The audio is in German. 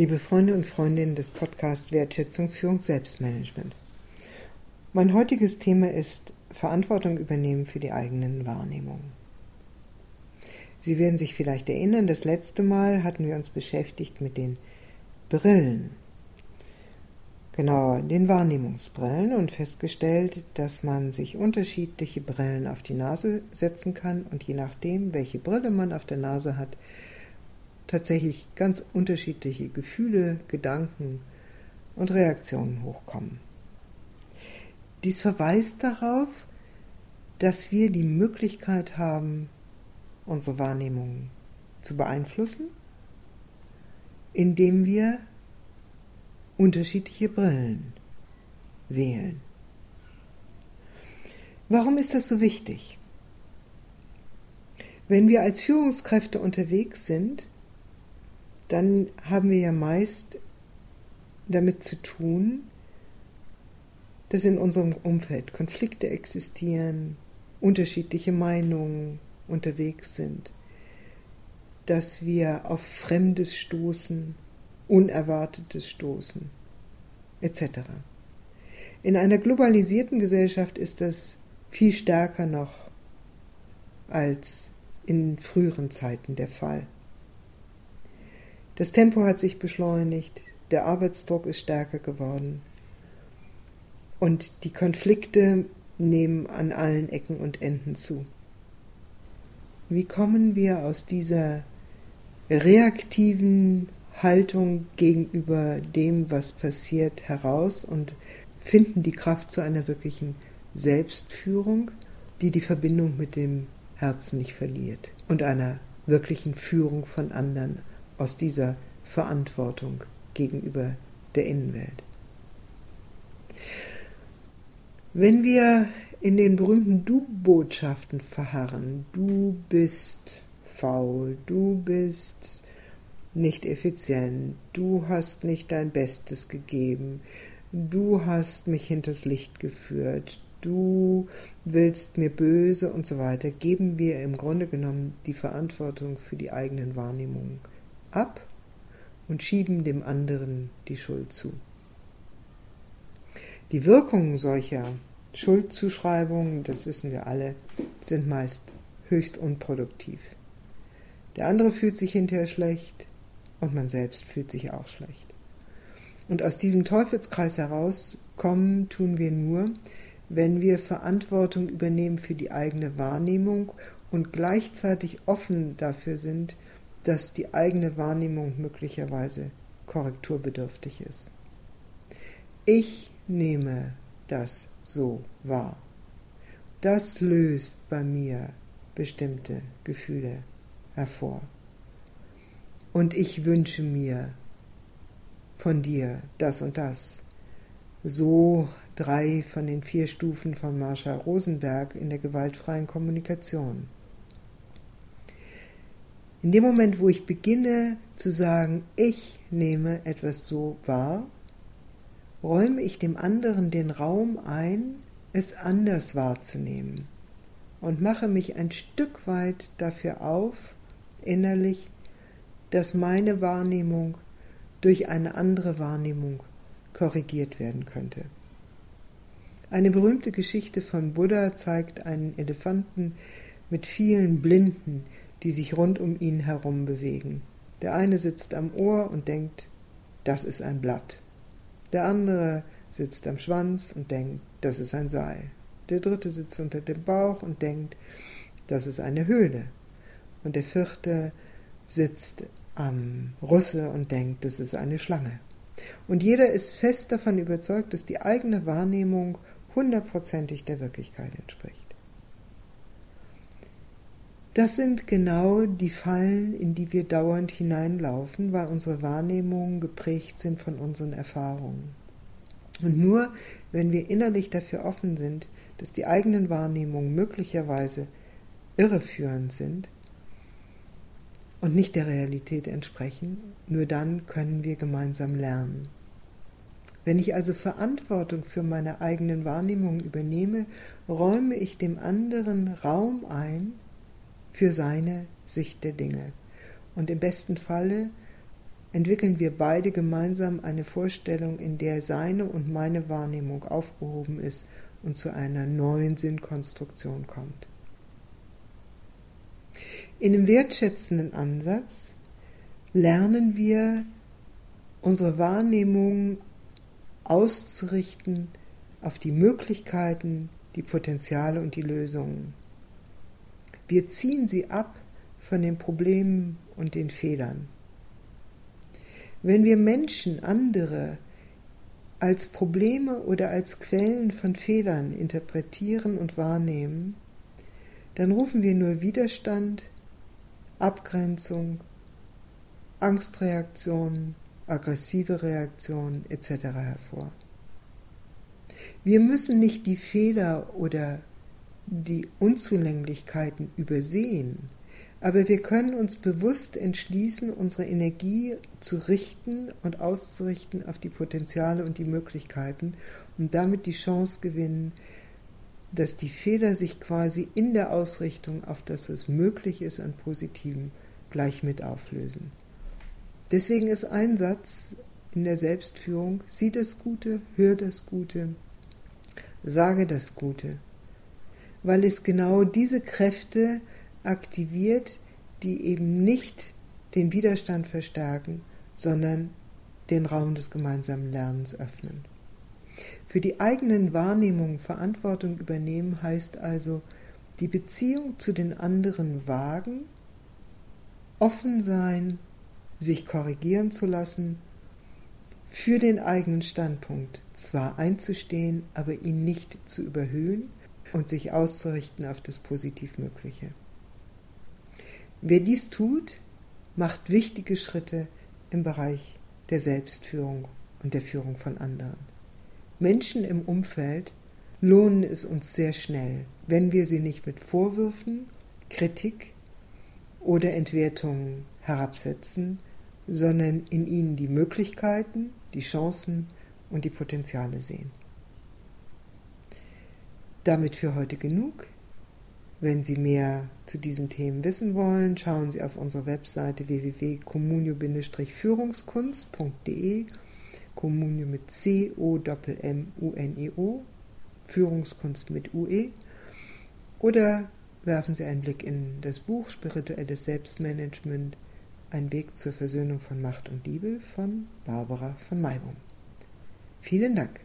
Liebe Freunde und Freundinnen des Podcasts Wertschätzung Führung Selbstmanagement. Mein heutiges Thema ist Verantwortung übernehmen für die eigenen Wahrnehmungen. Sie werden sich vielleicht erinnern, das letzte Mal hatten wir uns beschäftigt mit den Brillen. Genau, den Wahrnehmungsbrillen und festgestellt, dass man sich unterschiedliche Brillen auf die Nase setzen kann und je nachdem, welche Brille man auf der Nase hat, tatsächlich ganz unterschiedliche Gefühle, Gedanken und Reaktionen hochkommen. Dies verweist darauf, dass wir die Möglichkeit haben, unsere Wahrnehmung zu beeinflussen, indem wir unterschiedliche Brillen wählen. Warum ist das so wichtig? Wenn wir als Führungskräfte unterwegs sind, dann haben wir ja meist damit zu tun, dass in unserem Umfeld Konflikte existieren, unterschiedliche Meinungen unterwegs sind, dass wir auf Fremdes stoßen, Unerwartetes stoßen, etc. In einer globalisierten Gesellschaft ist das viel stärker noch als in früheren Zeiten der Fall. Das Tempo hat sich beschleunigt, der Arbeitsdruck ist stärker geworden und die Konflikte nehmen an allen Ecken und Enden zu. Wie kommen wir aus dieser reaktiven Haltung gegenüber dem, was passiert, heraus und finden die Kraft zu einer wirklichen Selbstführung, die die Verbindung mit dem Herzen nicht verliert und einer wirklichen Führung von anderen aus dieser Verantwortung gegenüber der Innenwelt. Wenn wir in den berühmten Du-Botschaften verharren, du bist faul, du bist nicht effizient, du hast nicht dein Bestes gegeben, du hast mich hinters Licht geführt, du willst mir böse und so weiter, geben wir im Grunde genommen die Verantwortung für die eigenen Wahrnehmungen ab und schieben dem anderen die Schuld zu. Die Wirkungen solcher Schuldzuschreibungen, das wissen wir alle, sind meist höchst unproduktiv. Der andere fühlt sich hinterher schlecht und man selbst fühlt sich auch schlecht. Und aus diesem Teufelskreis herauskommen tun wir nur, wenn wir Verantwortung übernehmen für die eigene Wahrnehmung und gleichzeitig offen dafür sind, dass die eigene Wahrnehmung möglicherweise korrekturbedürftig ist. Ich nehme das so wahr. Das löst bei mir bestimmte Gefühle hervor. Und ich wünsche mir von dir das und das. So drei von den vier Stufen von Marsha Rosenberg in der gewaltfreien Kommunikation. In dem Moment, wo ich beginne zu sagen, ich nehme etwas so wahr, räume ich dem anderen den Raum ein, es anders wahrzunehmen und mache mich ein Stück weit dafür auf, innerlich, dass meine Wahrnehmung durch eine andere Wahrnehmung korrigiert werden könnte. Eine berühmte Geschichte von Buddha zeigt einen Elefanten mit vielen Blinden, die sich rund um ihn herum bewegen. Der eine sitzt am Ohr und denkt, das ist ein Blatt. Der andere sitzt am Schwanz und denkt, das ist ein Seil. Der dritte sitzt unter dem Bauch und denkt, das ist eine Höhle. Und der vierte sitzt am Russe und denkt, das ist eine Schlange. Und jeder ist fest davon überzeugt, dass die eigene Wahrnehmung hundertprozentig der Wirklichkeit entspricht. Das sind genau die Fallen, in die wir dauernd hineinlaufen, weil unsere Wahrnehmungen geprägt sind von unseren Erfahrungen. Und nur wenn wir innerlich dafür offen sind, dass die eigenen Wahrnehmungen möglicherweise irreführend sind und nicht der Realität entsprechen, nur dann können wir gemeinsam lernen. Wenn ich also Verantwortung für meine eigenen Wahrnehmungen übernehme, räume ich dem anderen Raum ein, für seine Sicht der Dinge. Und im besten Falle entwickeln wir beide gemeinsam eine Vorstellung, in der seine und meine Wahrnehmung aufgehoben ist und zu einer neuen Sinnkonstruktion kommt. In dem wertschätzenden Ansatz lernen wir unsere Wahrnehmung auszurichten auf die Möglichkeiten, die Potenziale und die Lösungen. Wir ziehen sie ab von den Problemen und den Fehlern. Wenn wir Menschen, andere, als Probleme oder als Quellen von Fehlern interpretieren und wahrnehmen, dann rufen wir nur Widerstand, Abgrenzung, Angstreaktionen, aggressive Reaktionen etc. hervor. Wir müssen nicht die Fehler oder die Unzulänglichkeiten übersehen, aber wir können uns bewusst entschließen, unsere Energie zu richten und auszurichten auf die Potenziale und die Möglichkeiten und damit die Chance gewinnen, dass die Fehler sich quasi in der Ausrichtung auf das, was möglich ist an Positiven, gleich mit auflösen. Deswegen ist ein Satz in der Selbstführung, sieh das Gute, hör das Gute, sage das Gute, weil es genau diese Kräfte aktiviert, die eben nicht den Widerstand verstärken, sondern den Raum des gemeinsamen Lernens öffnen. Für die eigenen Wahrnehmungen Verantwortung übernehmen heißt also die Beziehung zu den anderen wagen, offen sein, sich korrigieren zu lassen, für den eigenen Standpunkt zwar einzustehen, aber ihn nicht zu überhöhen und sich auszurichten auf das Positivmögliche. Wer dies tut, macht wichtige Schritte im Bereich der Selbstführung und der Führung von anderen. Menschen im Umfeld lohnen es uns sehr schnell, wenn wir sie nicht mit Vorwürfen, Kritik oder Entwertungen herabsetzen, sondern in ihnen die Möglichkeiten, die Chancen und die Potenziale sehen. Damit für heute genug. Wenn Sie mehr zu diesen Themen wissen wollen, schauen Sie auf unsere Webseite www.communio-führungskunst.de, Communio mit C-O-M-M-U-N-E-O, Führungskunst mit UE, oder werfen Sie einen Blick in das Buch Spirituelles Selbstmanagement, ein Weg zur Versöhnung von Macht und Liebe von Barbara von Maibum. Vielen Dank.